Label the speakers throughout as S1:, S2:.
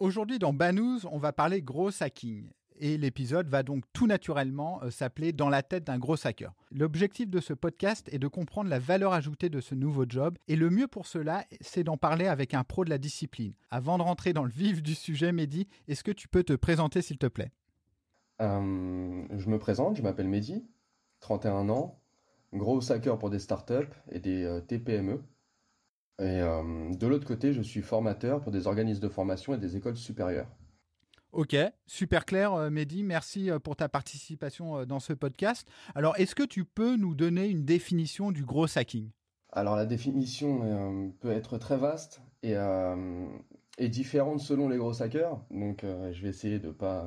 S1: Aujourd'hui dans Banous, on va parler gros hacking. Et l'épisode va donc tout naturellement euh, s'appeler Dans la tête d'un gros hacker. L'objectif de ce podcast est de comprendre la valeur ajoutée de ce nouveau job. Et le mieux pour cela, c'est d'en parler avec un pro de la discipline. Avant de rentrer dans le vif du sujet, Mehdi, est-ce que tu peux te présenter s'il te plaît?
S2: Euh, je me présente, je m'appelle Mehdi, 31 ans, gros hacker pour des startups et des euh, TPME. Et euh, de l'autre côté, je suis formateur pour des organismes de formation et des écoles supérieures.
S1: Ok, super clair, euh, Mehdi. Merci euh, pour ta participation dans ce podcast. Alors, est-ce que tu peux nous donner une définition du gros hacking?
S2: Alors la définition euh, peut être très vaste et, euh, et différente selon les gros hackers. Donc je vais essayer de pas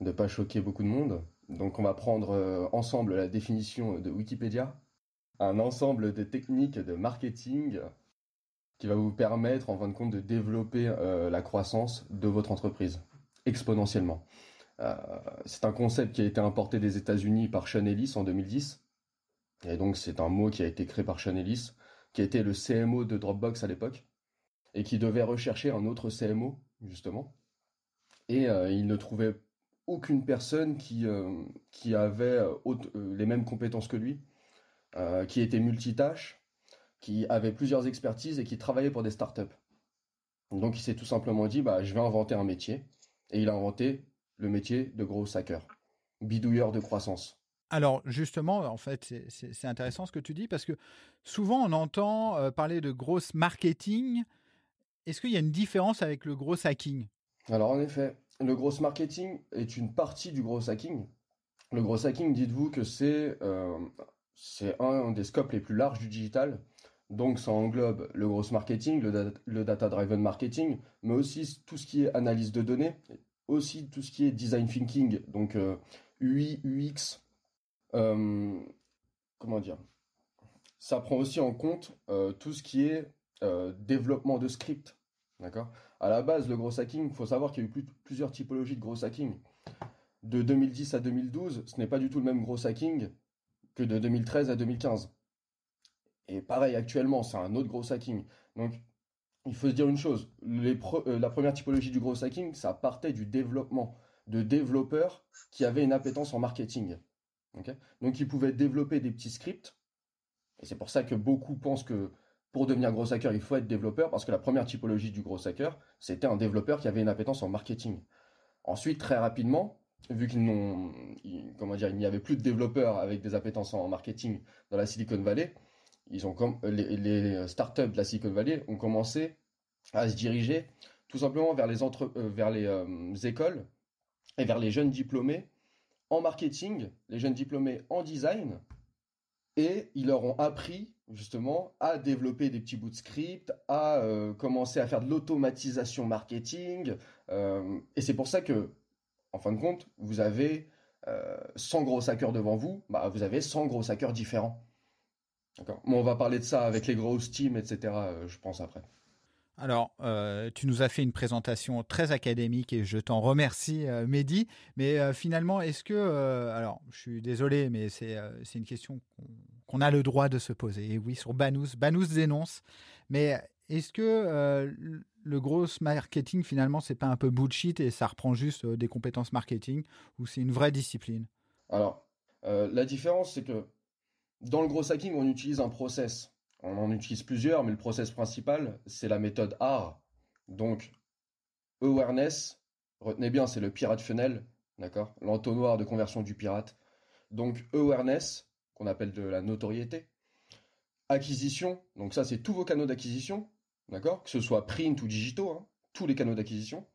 S2: de pas choquer beaucoup de monde. Donc on va prendre ensemble la définition de Wikipédia, un ensemble de techniques de marketing qui va vous permettre en fin de compte de développer euh, la croissance de votre entreprise exponentiellement. Euh, c'est un concept qui a été importé des États-Unis par Sean Ellis en 2010. Et donc c'est un mot qui a été créé par Sean Ellis, qui était le CMO de Dropbox à l'époque, et qui devait rechercher un autre CMO, justement. Et euh, il ne trouvait aucune personne qui, qui avait les mêmes compétences que lui, qui était multitâche, qui avait plusieurs expertises et qui travaillait pour des startups. Donc il s'est tout simplement dit, bah, je vais inventer un métier. Et il a inventé le métier de gros hacker, bidouilleur de croissance.
S1: Alors justement, en fait, c'est- intéressant ce que tu dis parce que souvent on entend euh, parler de gros marketing. Est-ce qu'il y a une différence avec le gros hacking?
S2: Alors en effet, le gros marketing est une partie du gros hacking. Le gros hacking, dites-vous que c'est euh, c'est un des scopes les plus larges du digital. Donc ça englobe le gros marketing, le, da- le data-driven marketing, mais aussi tout ce qui est analyse de données, aussi tout ce qui est design thinking, donc euh, UI, UX, euh, comment dire. Ça prend aussi en compte euh, tout ce qui est euh, développement de script, d'accord? À la base, le gros hacking, il faut savoir qu'il y a eu plus- plusieurs typologies de gros hacking. De 2010 à 2012, ce n'est pas du tout le même gros hacking que de 2013 à 2015. Et pareil, actuellement, c'est un autre gros hacking. Donc, il faut se dire une chose, euh, la première typologie du gros hacking, ça partait du développement de développeurs qui avaient une appétence en marketing. Donc, ils pouvaient développer des petits scripts. Et c'est pour ça que beaucoup pensent que pour devenir gros hacker, il faut être développeur, parce que la première typologie du gros hacker, c'était un développeur qui avait une appétence en marketing. Ensuite, très rapidement, vu qu'ils n'ont, comment dire, il n'y avait plus de développeurs avec des appétences en marketing dans la Silicon Valley, ils ont les, les startups de la Silicon Valley ont commencé à se diriger tout simplement vers les entre, euh, vers les euh, écoles et vers les jeunes diplômés en marketing, les jeunes diplômés en design, et ils leur ont appris justement à développer des petits bouts de script, à euh, commencer à faire de l'automatisation marketing. euh, et c'est pour ça que, en fin de compte, vous avez euh, 100 gros hackers devant vous, bah, vous avez 100 gros hackers différents. D'accord. Bon, on va parler de ça avec les grosses teams, etc. euh, je pense après.
S1: Alors, euh, tu nous as fait une présentation très académique et je t'en remercie, euh, Mehdi. Mais euh, finalement, est-ce que, alors, je suis désolé, mais c'est une question qu'on a le droit de se poser. Et oui, sur Banous, Banous dénonce. Mais est-ce que le gros marketing, finalement, c'est pas un peu bullshit et ça reprend juste des compétences marketing ou c'est une vraie discipline?
S2: Alors, la différence, c'est que dans le gros hacking, on utilise un process. On en utilise plusieurs, mais le process principal, c'est la méthode AR. Donc, awareness, retenez bien, c'est le pirate funnel, d'accord? L'entonnoir de conversion du pirate. Donc, awareness, qu'on appelle de la notoriété. Acquisition, donc ça, c'est tous vos canaux d'acquisition, d'accord? Que ce soit print ou digitaux, hein, tous les canaux d'acquisition.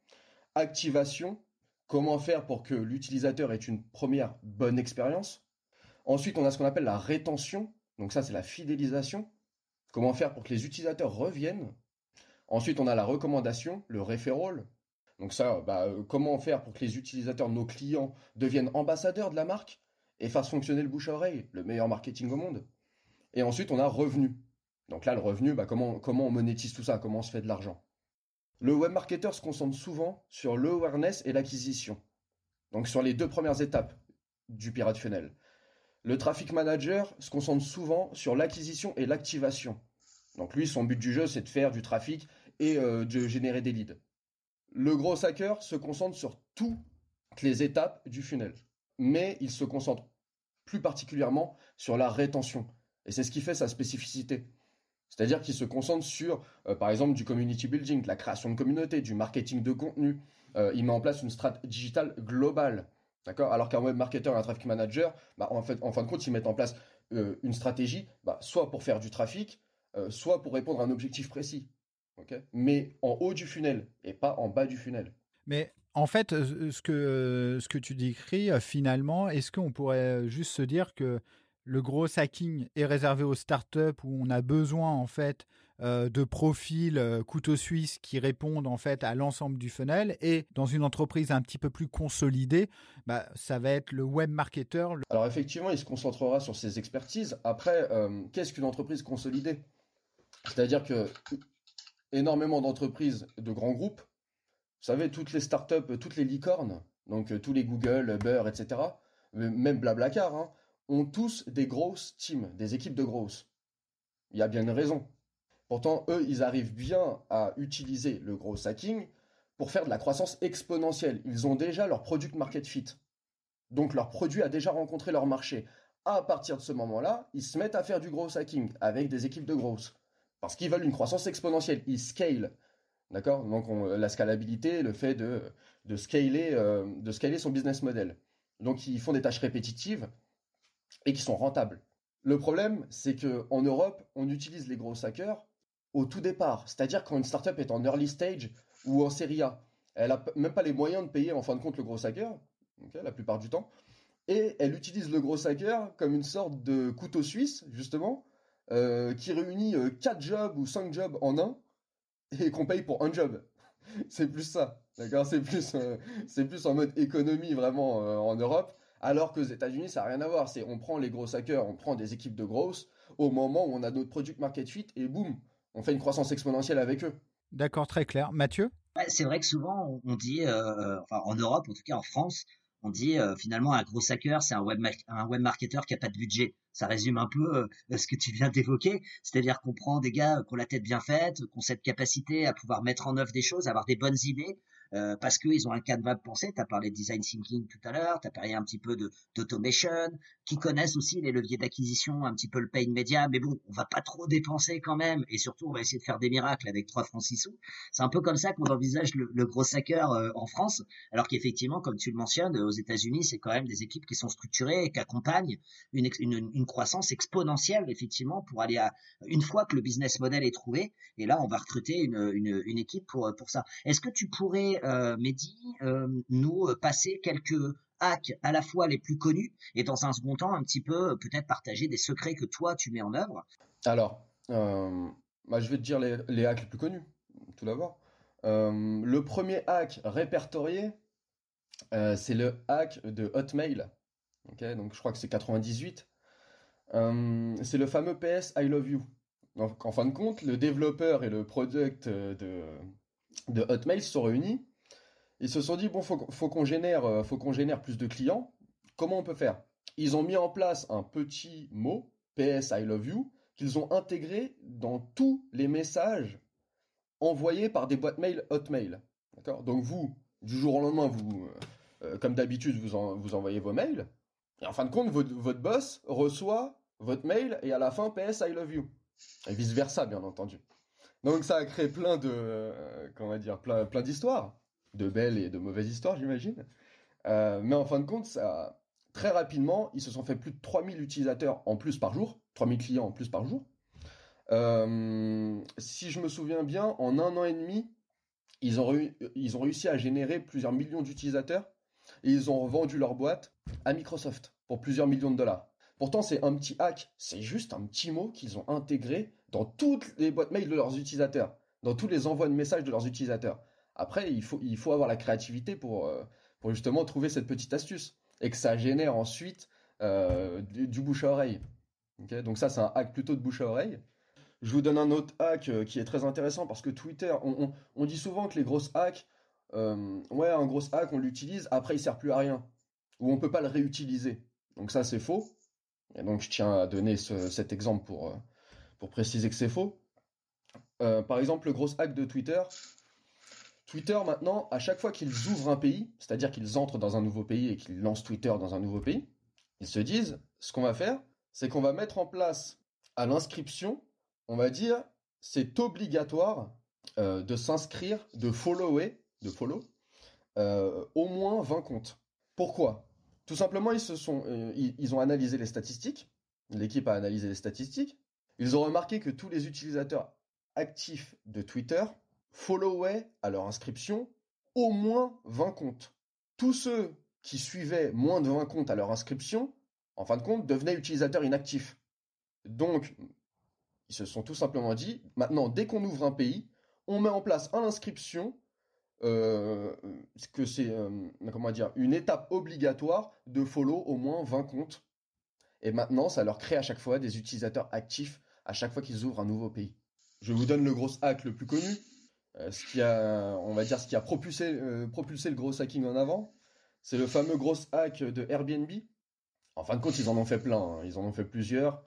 S2: Activation, comment faire pour que l'utilisateur ait une première bonne expérience? Ensuite, on a ce qu'on appelle la rétention, donc ça, c'est la fidélisation. Comment faire pour que les utilisateurs reviennent. Ensuite, on a la recommandation, le referral. Donc ça, bah, euh, comment faire pour que les utilisateurs, nos clients, deviennent ambassadeurs de la marque et fassent fonctionner le bouche à oreille, le meilleur marketing au monde. Et ensuite, on a revenu. Donc là, le revenu, bah, comment, comment on monétise tout ça, comment on se fait de l'argent. Le web marketer se concentre souvent sur l'awareness et l'acquisition. Donc sur les deux premières étapes du pirate funnel. Le traffic manager se concentre souvent sur l'acquisition et l'activation. Donc lui, son but du jeu, c'est de faire du trafic et euh, de générer des leads. Le gros hacker se concentre sur toutes les étapes du funnel, mais il se concentre plus particulièrement sur la rétention. Et c'est ce qui fait sa spécificité. C'est-à-dire qu'il se concentre sur, euh, par exemple, du community building, de la création de communauté, du marketing de contenu. Euh, il met en place une stratégie digitale globale. Alors qu'un web marketer et un traffic manager, bah, en, fin de compte, ils mettent en place une stratégie, bah, soit pour faire du trafic, soit pour répondre à un objectif précis. Mais en haut du funnel et pas en bas du funnel.
S1: Mais en fait, ce que, ce que tu décris, euh, finalement, est-ce qu'on pourrait juste se dire que le gros hacking est réservé aux startups où on a besoin en fait euh, de profils euh, couteau suisse qui répondent en fait à l'ensemble du funnel et dans une entreprise un petit peu plus consolidée, bah, ça va être le web marketer.
S2: Alors effectivement, il se concentrera sur ses expertises. Après, qu'est-ce qu'une entreprise consolidée? C'est-à-dire que énormément d'entreprises, de grands groupes. Vous savez, toutes les startups, toutes les licornes, donc euh, tous les Google, Uber, etc., même Blablacar, hein, ont tous des grosses teams, des équipes de grosses. Il y a bien une raison. Pourtant, eux, ils arrivent bien à utiliser le gros hacking pour faire de la croissance exponentielle. Ils ont déjà leur product market fit. Donc leur produit a déjà rencontré leur marché. À partir de ce moment-là, ils se mettent à faire du gros hacking avec des équipes de grosses. Parce qu'ils veulent une croissance exponentielle. Ils scale. D'accord? Donc la scalabilité, le fait de, scaler, euh, de scaler son business model. Donc ils font des tâches répétitives et qui sont rentables. Le problème, c'est qu'en Europe, on utilise les gros hackers au tout départ. C'est-à-dire quand une startup est en early stage ou en série A. Elle n'a même pas les moyens de payer en fin de compte le gros hacker, la plupart du temps. Et elle utilise le gros hacker comme une sorte de couteau suisse, justement, euh, qui réunit 4 euh, jobs ou 5 jobs en un et qu'on paye pour un job. c'est plus ça, d'accord? C'est plus, euh, plus en mode économie vraiment en Europe, alors qu'aux États-Unis ça n'a rien à voir. C'est on prend les gros hackers, on prend des équipes de grosses au moment où on a notre product market fit et boum, on fait une croissance exponentielle avec eux.
S1: D'accord, très clair. Mathieu?
S3: C'est vrai que souvent on dit, enfin en Europe, en tout cas en France, on dit finalement un gros hacker, c'est un web, un web marketer qui a pas de budget ça résume un peu euh, ce que tu viens d'évoquer, c'est-à-dire qu'on prend des gars qui ont la tête bien faite, qui ont cette capacité à pouvoir mettre en œuvre des choses, avoir des bonnes idées, euh, parce qu'ils ont un cadre de pensée. Tu as parlé de design thinking tout à l'heure, tu as parlé un petit peu d'automation, qui connaissent aussi les leviers d'acquisition, un petit peu le pain média, mais bon, on va pas trop dépenser quand même, et surtout on va essayer de faire des miracles avec 3 francs 6 sous. C'est un peu comme ça qu'on envisage le, gros hacker euh, en France, alors qu'effectivement, comme tu le mentionnes, aux États-Unis, c'est quand même des équipes qui sont structurées et qui accompagnent une, une croissance exponentielle, effectivement, pour aller à, une fois que le business model est trouvé, et là, on va recruter une, une, équipe pour, pour ça. Est-ce que tu pourrais euh, Mehdi, euh, nous passer quelques hacks à la fois les plus connus et dans un second temps un petit peu peut-être partager des secrets que toi tu mets en œuvre?
S2: Alors, euh, bah, je vais te dire les, hacks les plus connus, tout d'abord. le premier hack répertorié, c'est le hack de Hotmail. donc je crois que c'est 98. C'est le fameux PS I love you. Donc en fin de compte, le développeur et le product de, de Hotmail se sont réunis ils se sont dit, bon, faut, qu'on génère, euh, faut qu'on génère plus de clients. Comment on peut faire? Ils ont mis en place un petit mot, PS I love you, qu'ils ont intégré dans tous les messages envoyés par des boîtes mail Hotmail. D'accord? Donc vous, du jour au lendemain, vous, euh, euh, comme d'habitude, vous envoyez vos mails. Et en fin de compte, votre, votre boss reçoit votre mail et à la fin, PS I love you. Et vice versa, bien entendu. Donc ça a créé plein de, comment dire, plein, plein d'histoires de belles et de mauvaises histoires, j'imagine. Euh, mais en fin de compte, ça, très rapidement, ils se sont fait plus de 3000 utilisateurs en plus par jour, 3000 clients en plus par jour. Euh, si je me souviens bien, en un an et demi, ils ont, ils ont réussi à générer plusieurs millions d'utilisateurs et ils ont revendu leur boîte à Microsoft pour plusieurs millions de dollars. Pourtant, c'est un petit hack, c'est juste un petit mot qu'ils ont intégré dans toutes les boîtes mail de leurs utilisateurs. dans tous les envois de messages de leurs utilisateurs. Après, il faut, avoir la créativité pour, euh, pour justement trouver cette petite astuce et que ça génère ensuite euh, du, bouche à oreille. Donc ça, c'est un hack plutôt de bouche à oreille. Je vous donne un autre hack euh, qui est très intéressant parce que Twitter, on, dit souvent que les grosses hacks, ouais, un gros hack, on l'utilise, après il sert plus à rien. Ou on peut pas le réutiliser. Donc ça, c'est faux. Et donc je tiens à donner cet exemple pour, pour préciser que c'est faux. par exemple, le gros hack de Twitter, Twitter, maintenant, à chaque fois qu'ils ouvrent un pays, c'est-à-dire qu'ils entrent dans un nouveau pays et qu'ils lancent Twitter dans un nouveau pays, ils se disent, ce qu'on va faire, c'est qu'on va mettre en place à l'inscription, on va dire, c'est obligatoire euh, de s'inscrire, de follower, de follow, euh, au moins 20 comptes. Pourquoi? Tout simplement, euh, ils ont analysé les statistiques, l'équipe a analysé les statistiques, ils ont remarqué que tous les utilisateurs actifs de Twitter followaient à leur inscription au moins 20 comptes. Tous ceux qui suivaient moins de 20 comptes à leur inscription, en fin de compte, devenaient utilisateurs inactifs. Donc, ils se sont tout simplement dit, maintenant, dès qu'on ouvre un pays, on met en place à l'inscription euh, que c'est euh, comment dire une étape obligatoire de follow au moins 20 comptes. Et maintenant, ça leur crée à chaque fois des utilisateurs actifs à chaque fois qu'ils ouvrent un nouveau pays. Je vous donne le gros hack le plus connu. Euh, ce qui a, on va dire, ce qui a propulsé, euh, propulsé le gros hacking en avant, c'est le fameux gros hack de Airbnb. En fin de compte, ils en ont fait plein, hein. ils en ont fait plusieurs.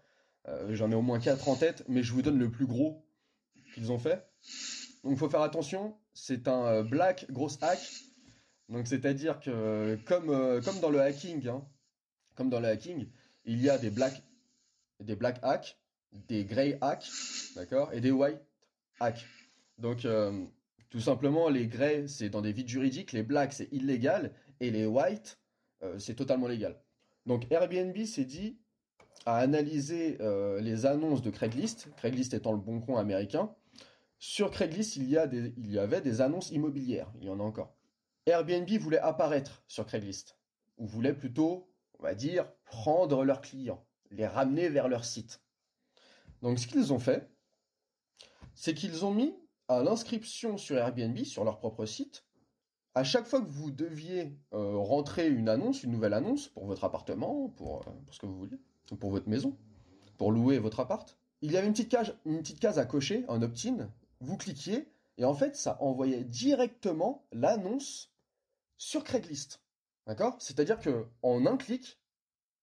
S2: J'en ai au moins quatre en tête, mais je vous donne le plus gros qu'ils ont fait. Donc, faut faire attention. C'est un black gros hack. Donc, c'est-à-dire que comme, comme dans le hacking, hein, comme dans le hacking, il y a des black, des black hacks, des grey hacks, d'accord, et des white hacks. Donc, euh, tout simplement, les greys, c'est dans des vides juridiques, les blacks, c'est illégal, et les whites, euh, c'est totalement légal. Donc, Airbnb s'est dit à analyser euh, les annonces de Craigslist, Craigslist étant le bon coin américain. Sur Craigslist, il y, avait des annonces immobilières, il y en a encore. Airbnb voulait apparaître sur Craigslist, ou voulait plutôt, on va dire, prendre leurs clients, les ramener vers leur site. Donc, ce qu'ils ont fait, c'est qu'ils ont mis à l'inscription sur Airbnb, sur leur propre site, à chaque fois que vous deviez euh, rentrer une annonce, une nouvelle annonce pour votre appartement, pour, euh, pour ce que vous voulez, pour votre maison, pour louer votre appart, il y avait une petite case à cocher, un opt-in. Vous cliquiez et en fait, ça envoyait directement l'annonce sur Craigslist. D'accord? C'est-à-dire que en un clic,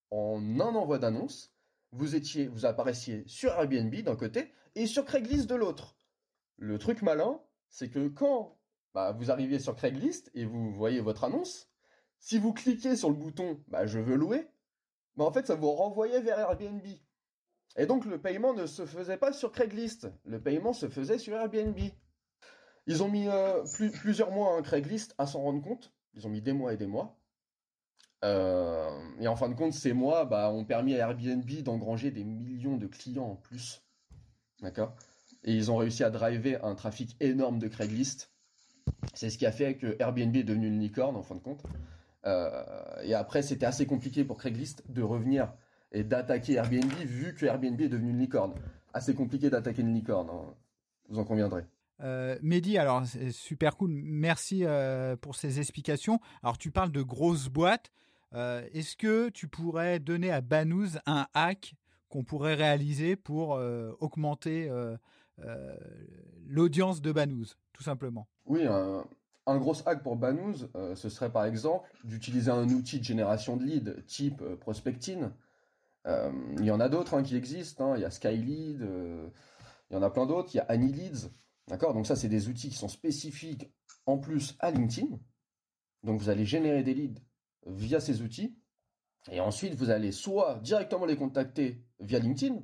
S2: en un envoi d'annonce, vous étiez, vous apparaissiez sur Airbnb d'un côté et sur Craigslist de l'autre. Le truc malin, c'est que quand bah, vous arrivez sur Craigslist et vous voyez votre annonce, si vous cliquez sur le bouton bah, Je veux louer, bah, en fait, ça vous renvoyait vers Airbnb. Et donc, le paiement ne se faisait pas sur Craigslist. Le paiement se faisait sur Airbnb. Ils ont mis euh, plusieurs mois un Craigslist à s'en rendre compte. Ils ont mis des mois et des mois. Euh, et en fin de compte, ces mois bah, ont permis à Airbnb d'engranger des millions de clients en plus. D'accord? Et ils ont réussi à driver un trafic énorme de Craigslist. C'est ce qui a fait que Airbnb est devenu une licorne en fin de compte. Euh, et après, c'était assez compliqué pour Craigslist de revenir et d'attaquer Airbnb vu que Airbnb est devenu une licorne. Assez compliqué d'attaquer une licorne, hein. vous en conviendrez.
S1: Euh, Mehdi, alors c'est super cool, merci euh, pour ces explications. Alors tu parles de grosses boîtes. Euh, est-ce que tu pourrais donner à Banous un hack qu'on pourrait réaliser pour augmenter euh, l'audience de Banous, tout simplement?
S2: Oui, un, gros hack pour Banous, euh, ce serait par exemple d'utiliser un outil de génération de leads type euh, Prospectin. Il y en a d'autres hein, qui existent, hein. il y a Skylead, il y en a plein d'autres, il y a AnyLeads. D'accord Donc ça, c'est des outils qui sont spécifiques en plus à LinkedIn. Donc vous allez générer des leads via ces outils. Et ensuite, vous allez soit directement les contacter via LinkedIn.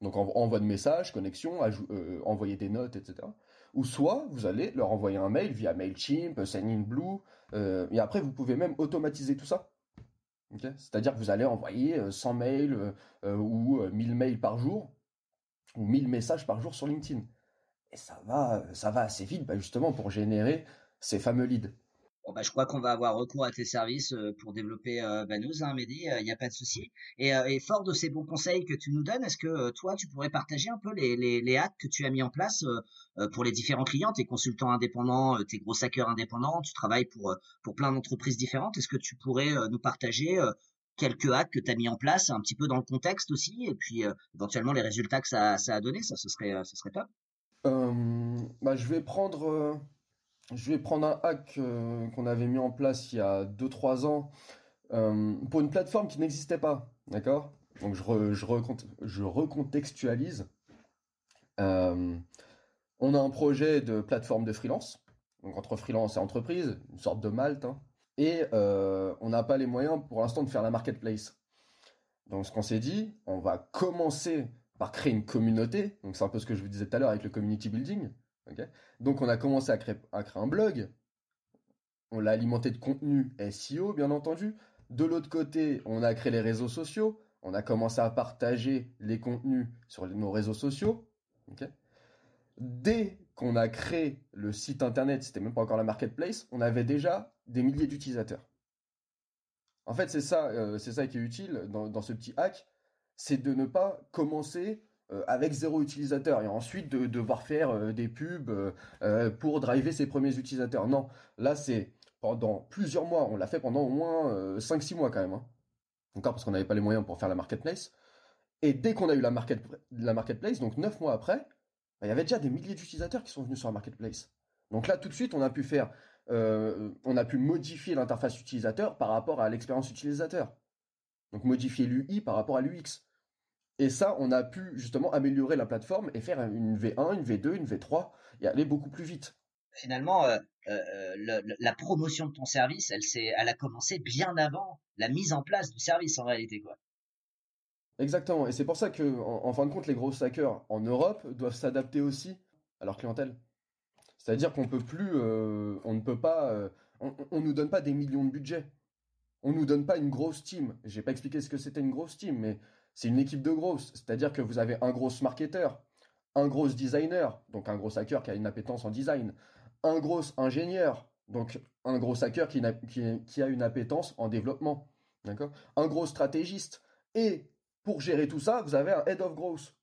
S2: Donc envoi de messages, connexion, euh, envoyer des notes, etc. Ou soit vous allez leur envoyer un mail via Mailchimp, Sendinblue, euh, et après vous pouvez même automatiser tout ça. C'est-à-dire que vous allez envoyer 100 euh, mails euh, ou 1000 mails par jour, ou 1000 messages par jour sur LinkedIn. Et ça va, ça va assez vite, bah, justement, pour générer ces fameux leads.
S3: Bon, bah, je crois qu'on va avoir recours à tes services euh, pour développer euh, Banous, hein, Mehdi, il n'y a pas de souci. Et, et, fort de ces bons conseils que tu nous donnes, est-ce que toi, tu pourrais partager un peu les, les, hacks que tu as mis en place pour les différents clients, tes consultants indépendants, tes gros hackers indépendants, tu travailles pour, plein d'entreprises différentes. Est-ce que tu pourrais nous partager quelques hacks que tu as mis en place, un petit peu dans le contexte aussi, et puis éventuellement les résultats que ça, ça a donné, ça, ce serait, ce serait top.
S2: bah, je vais prendre je vais prendre un hack euh, qu'on avait mis en place il y a 2-3 ans euh, pour une plateforme qui n'existait pas. D'accord? Donc je, recontextualise. Euh, on a un projet de plateforme de freelance, donc entre freelance et entreprise, une sorte de Malte, hein. et on n'a pas les moyens pour l'instant de faire la marketplace. Donc ce qu'on s'est dit, on va commencer par créer une communauté, donc c'est un peu ce que je vous disais tout à l'heure avec le community building. Donc on a commencé à créer, un blog, on l'a alimenté de contenu SEO bien entendu. De l'autre côté, on a créé les réseaux sociaux, on a commencé à partager les contenus sur nos réseaux sociaux. Dès qu'on a créé le site internet, c'était même pas encore la marketplace, on avait déjà des milliers d'utilisateurs. En fait, c'est ça, euh, c'est ça qui est utile dans ce petit hack, c'est de ne pas commencer euh, avec zéro utilisateur et ensuite de, devoir faire euh, des pubs euh, pour driver ses premiers utilisateurs. Non, là c'est pendant plusieurs mois, on l'a fait pendant au moins 5-6 mois quand même. Hein. Encore parce qu'on n'avait pas les moyens pour faire la marketplace. Et dès qu'on a eu la, market, la marketplace, donc 9 mois après, bah, il y avait déjà des milliers d'utilisateurs qui sont venus sur la marketplace. Donc là tout de suite on a pu faire, on a pu modifier l'interface utilisateur par rapport à l'expérience utilisateur. Donc modifier l'UI par rapport à l'UX. Et ça, on a pu justement améliorer la plateforme et faire une V1, une V2, une V3 et aller beaucoup plus vite.
S3: Finalement, euh, euh, la promotion de ton service, elle, elle a commencé bien avant la mise en place du service en réalité. quoi.
S2: Exactement. Et c'est pour ça que, en, fin de compte, les gros hackers en Europe doivent s'adapter aussi à leur clientèle. C'est-à-dire qu'on peut plus, euh, on ne peut pas, on, on nous donne pas des millions de budget. On nous donne pas une grosse team. J'ai pas expliqué ce que c'était une grosse team, mais c'est une équipe de grosses. C'est-à-dire que vous avez un gros marketeur, un gros designer, donc un gros hacker qui a une appétence en design, un gros ingénieur, donc un gros hacker qui, a une appétence en développement, d'accord? Un gros stratégiste. Et pour gérer tout ça, vous avez un head of growth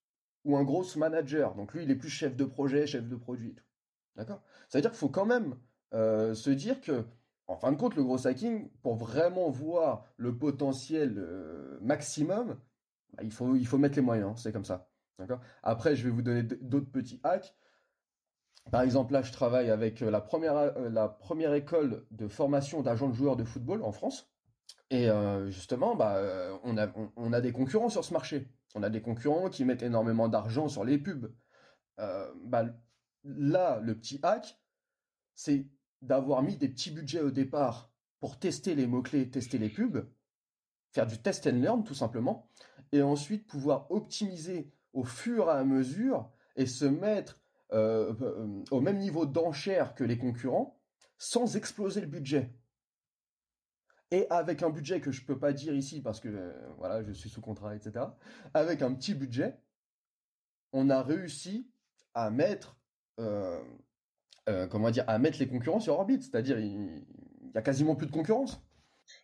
S2: ou un gros manager. Donc lui, il est plus chef de projet, chef de produit tout. D'accord? Ça veut dire qu'il faut quand même euh, se dire que, en fin de compte, le gros hacking, pour vraiment voir le potentiel euh, maximum, bah, il, faut, il faut mettre les moyens, c'est comme ça. Après, je vais vous donner d'autres petits hacks. Par exemple, là, je travaille avec euh, la première, euh, la première école de formation d'agents de joueurs de football en France. Et euh, justement, bah, on, a, on, a des concurrents sur ce marché. On a des concurrents qui mettent énormément d'argent sur les pubs. bah, là, le petit hack, c'est d'avoir mis des petits budgets au départ pour tester les mots-clés, tester les pubs, faire du test and learn tout simplement, et ensuite pouvoir optimiser au fur et à mesure et se mettre euh, euh, au même niveau d'enchère que les concurrents sans exploser le budget. Et avec un budget que je peux pas dire ici parce que euh, voilà, je suis sous contrat, etc. Avec un petit budget, on a réussi à mettre, comment dire, à mettre les concurrents sur orbite. C'est-à-dire, il n'y a quasiment plus de concurrence.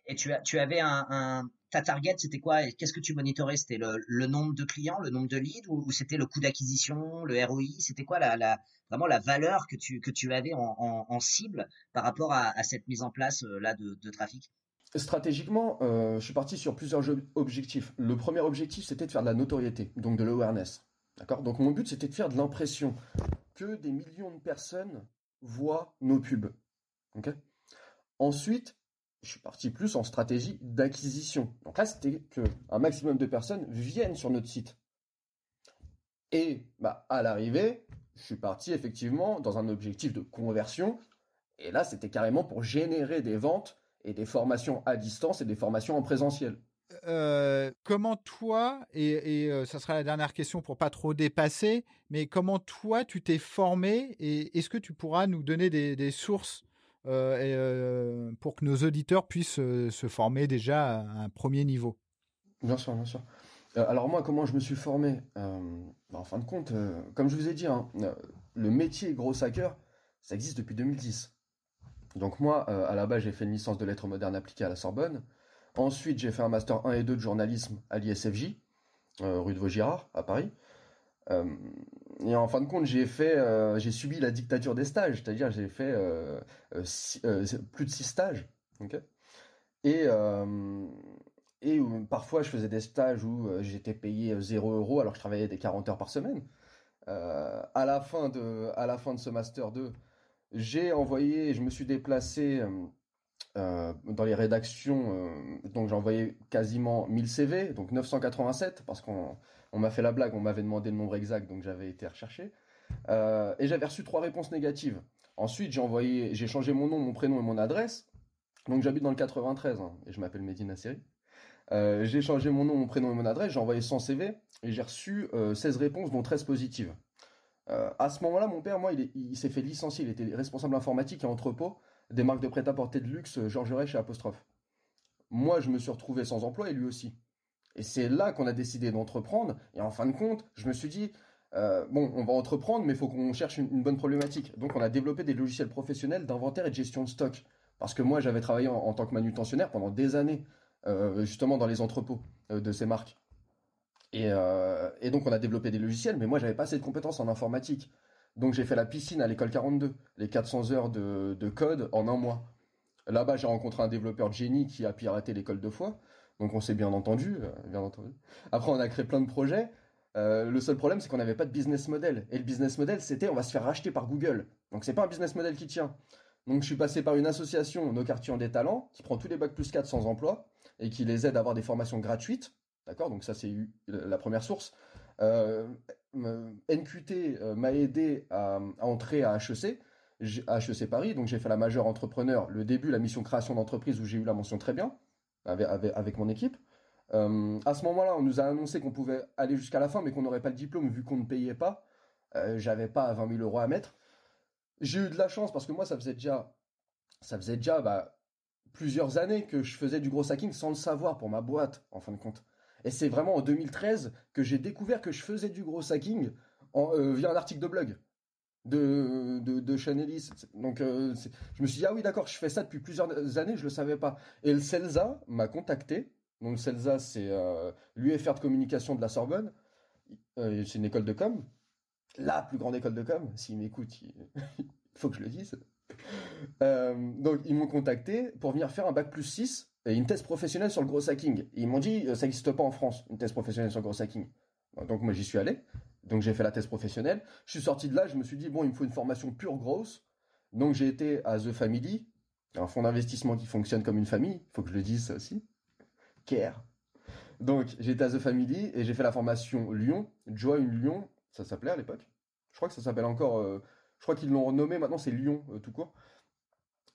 S3: Et tu, as, tu avais un, ta target, c'était quoi Qu'est-ce que tu monitorais? C'était le, nombre de clients, le nombre de leads, ou, c'était le coût d'acquisition, le ROI C'était quoi la, vraiment la valeur que tu, avais en, cible par rapport à, cette mise en place euh, là de, trafic?
S2: Stratégiquement, euh, je suis parti sur plusieurs objectifs. Le premier objectif, c'était de faire de la notoriété, donc de l'awareness. D'accord? Donc mon but, c'était de faire de l'impression que des millions de personnes voient nos pubs. Ensuite, je suis parti plus en stratégie d'acquisition. Donc là, c'était qu'un maximum de personnes viennent sur notre site. Et bah, à l'arrivée, je suis parti effectivement dans un objectif de conversion. Et là, c'était carrément pour générer des ventes et des formations à distance et des formations en présentiel.
S1: Euh, comment toi, et, et euh, ça sera la dernière question pour pas trop dépasser, mais comment toi tu t'es formé et est-ce que tu pourras nous donner des sources euh, euh, pour que nos auditeurs puissent euh, se former déjà à un premier niveau
S2: Bien sûr, bien sûr. alors moi, comment je me suis formé bah, En fin de compte, comme je vous ai dit, hein, le métier gros hacker, ça existe depuis 2010. Donc moi, à la base, j'ai fait une licence de lettres modernes appliquées à la Sorbonne. Ensuite, j'ai fait un master 1 et 2 de journalisme à l'ISFJ, rue de Vaugirard, à Paris. Et en fin de compte, j'ai fait, j'ai subi la dictature des stages, c'est-à-dire j'ai fait plus de 6 stages. et, et parfois, je faisais des stages où euh, j'étais payé 0 euh, euros alors que je travaillais des 40 heures par semaine. Euh, à, la fin de, à la fin de ce Master 2, j'ai envoyé, je me suis déplacé dans les rédactions, donc j'ai envoyé quasiment 1000 CV, donc 987, parce qu'on m'a fait la blague, on m'avait demandé le nombre exact, donc j'avais été recherché. et j'avais reçu trois réponses négatives. Ensuite, j'ai envoyé, j'ai changé mon nom, mon prénom et mon adresse. Donc j'habite dans le 93 hein, et je m'appelle Medina Seri. Euh, j'ai changé mon nom, mon prénom et mon adresse, j'ai envoyé 100 CV et j'ai reçu 16 euh, réponses, dont 13 positives. Euh, à ce moment-là, mon père, moi, il, s'est fait licencier. Il était responsable informatique et entrepôt des marques de prêt-à-porter de luxe Georges Rech et Apostrophe. Moi, je me suis retrouvé sans emploi et lui aussi. Et c'est là qu'on a décidé d'entreprendre. Et en fin de compte, je me suis dit, bon, on va entreprendre, mais il faut qu'on cherche une, bonne problématique. Donc, on a développé des logiciels professionnels d'inventaire et de gestion de stock. Parce que moi, j'avais travaillé en, tant que manutentionnaire pendant des années euh, justement dans les entrepôts euh, de ces marques. Euh, et, donc on a développé des logiciels, mais moi j'avais pas assez de compétences en informatique. Donc j'ai fait la piscine à l'école 42, les 400 heures de, code en un mois. Là-bas j'ai rencontré un développeur de génie qui a piraté l'école deux fois, donc on s'est bien entendu, bien entendu. Après on a créé plein de projets. le seul problème c'est qu'on n'avait pas de business model. Et le business model c'était on va se faire racheter par Google. Donc c'est pas un business model qui tient. Donc je suis passé par une association, Nos Quartiers ont des talents, qui prend tous les bacs plus 4 sans emploi et qui les aide à avoir des formations gratuites. D'accord? Donc ça, c'est la première source. Euh, NQT euh, m'a aidé à, entrer à HEC, HEC Paris. Donc j'ai fait la majeure entrepreneur, le début, la mission création d'entreprise où j'ai eu la mention très bien avec, mon équipe. Euh, à ce moment-là, on nous a annoncé qu'on pouvait aller jusqu'à la fin, mais qu'on n'aurait pas le diplôme vu qu'on ne payait pas. J'avais pas 20 000 euros à mettre. J'ai eu de la chance parce que moi, ça faisait déjà, ça faisait déjà bah, plusieurs années que je faisais du gros hacking sans le savoir pour ma boîte, en fin de compte. Et c'est vraiment en 2013 que j'ai découvert que je faisais du gros hacking euh, via un article de blog de, de, de Donc euh, je me suis dit, ah oui, d'accord, je fais ça depuis plusieurs années, je le savais pas. Et le CELSA m'a contacté. Donc le CELSA, c'est euh, l'UFR de communication de la Sorbonne. c'est une école de com. La plus grande école de com. S'il m'écoute, il faut que je le dise. Donc ils m'ont contacté pour venir faire un bac plus 6 et une thèse professionnelle sur le gros hacking. ils m'ont dit euh, ça n'existe pas en France, une thèse professionnelle sur le gros hacking. Donc moi j'y suis allé, donc j'ai fait la thèse professionnelle. Je suis sorti de là, je me suis dit bon il me faut une formation pure grosse. Donc j'ai été à The Family, un fonds d'investissement qui fonctionne comme une famille, il faut que je le dise ça aussi. Care. Donc j'étais à The Family et j'ai fait la formation Lyon, Join Lyon, ça s'appelait à l'époque. Je crois que ça s'appelle encore euh, je crois qu'ils l'ont renommé maintenant, c'est Lyon euh, tout court.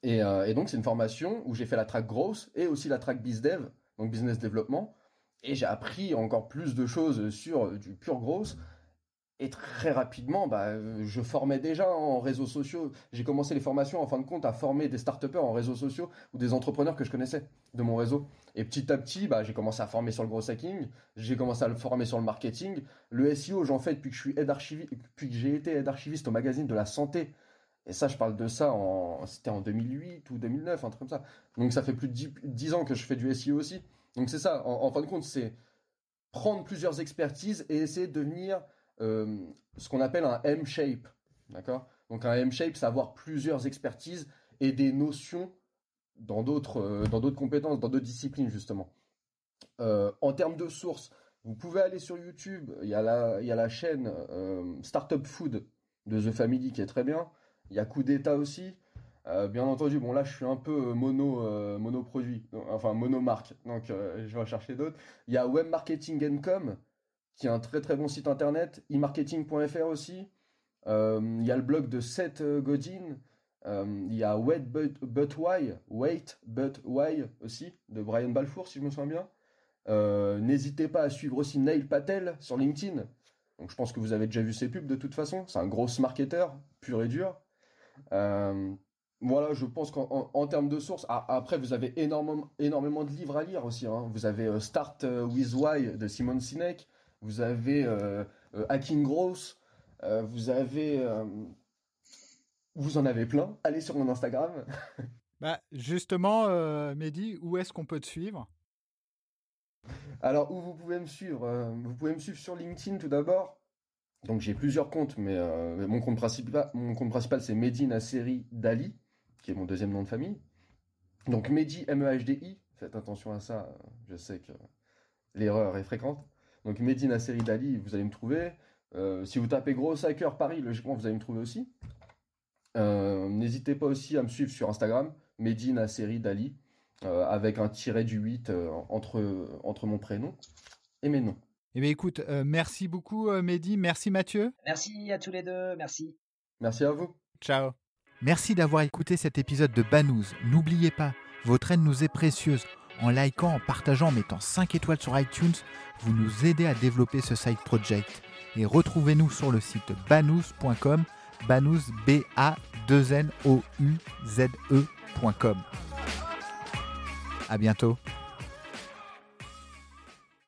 S2: Euh, et, donc, c'est une formation où j'ai fait la track grosse et aussi la track BizDev, donc business développement. Et j'ai appris encore plus de choses sur du pur grosse. Et très rapidement, bah, je formais déjà en réseaux sociaux. J'ai commencé les formations en fin de compte à former des start en réseaux sociaux ou des entrepreneurs que je connaissais de mon réseau. Et petit à petit, bah, j'ai commencé à former sur le gros hacking, j'ai commencé à le former sur le marketing. Le SEO, j'en fais depuis que je suis aide archiviste, depuis que j'ai été aide archiviste au magazine de la santé. Et ça, je parle de ça en, c'était en 2008 ou 2009, un truc comme ça. Donc ça fait plus de 10, ans que je fais du SEO aussi. Donc c'est ça, en, fin de compte, c'est prendre plusieurs expertises et essayer de devenir euh, ce qu'on appelle un M-shape. D'accord? Donc un M-shape, c'est avoir plusieurs expertises et des notions dans d'autres euh, dans d'autres compétences, dans d'autres disciplines justement. Euh, en termes de sources, vous pouvez aller sur YouTube, il y a la, il y a la chaîne Startup Food de The Family qui est très bien. Il y a Coup d'État aussi. bien entendu, bon là je suis un peu mono monoproduit, enfin monomarque, donc je vais chercher d'autres. Il y a Web Marketing Com qui est un très très bon site internet, e-marketing.fr aussi. Euh, il y a le blog de Seth euh, Godin. Euh, il y a Wait But, Why, Wait But Why aussi, de Brian Balfour, si je me souviens bien. N'hésitez pas à suivre aussi Neil Patel sur LinkedIn. Donc je pense que vous avez déjà vu ses pubs de toute façon. C'est un gros marketeur, pur et dur. Voilà, je pense qu'en termes de sources, après vous avez énormément, énormément de livres à lire aussi. Hein. Vous avez Start with Why de Simon Sinek vous avez euh, euh, Hacking Gross, euh, vous avez Vous en avez plein. Allez sur mon Instagram.
S1: bah, justement, euh, Mehdi, où est-ce qu'on peut te suivre?
S2: Alors, où vous pouvez me suivre euh, Vous pouvez me suivre sur LinkedIn tout d'abord. Donc, j'ai plusieurs comptes, mais euh, mon compte principal, c'est Mehdi Nasseri Dali, qui est mon deuxième nom de famille. Donc, Mehdi, M-E-H-D-I. Faites attention à ça. Je sais que l'erreur est fréquente. Donc, Mehdi Nasseri Dali, vous allez me trouver. Euh, si vous tapez Gros Hacker Paris, logiquement, vous allez me trouver aussi. Euh, n'hésitez pas aussi à me suivre sur Instagram, Medina Série Dali, avec un tiret du 8 entre, entre mon prénom et mes noms.
S1: Eh bien, écoute, merci beaucoup, Mehdi. Merci, Mathieu.
S3: Merci à tous les deux. Merci.
S2: Merci à vous.
S1: Ciao. Merci d'avoir écouté cet épisode de Banous. N'oubliez pas, votre aide nous est précieuse. En likant, en partageant, en mettant 5 étoiles sur iTunes, vous nous aidez à développer ce side project et retrouvez-nous sur le site banous.com, banous b a 2 n o u z e.com. À bientôt.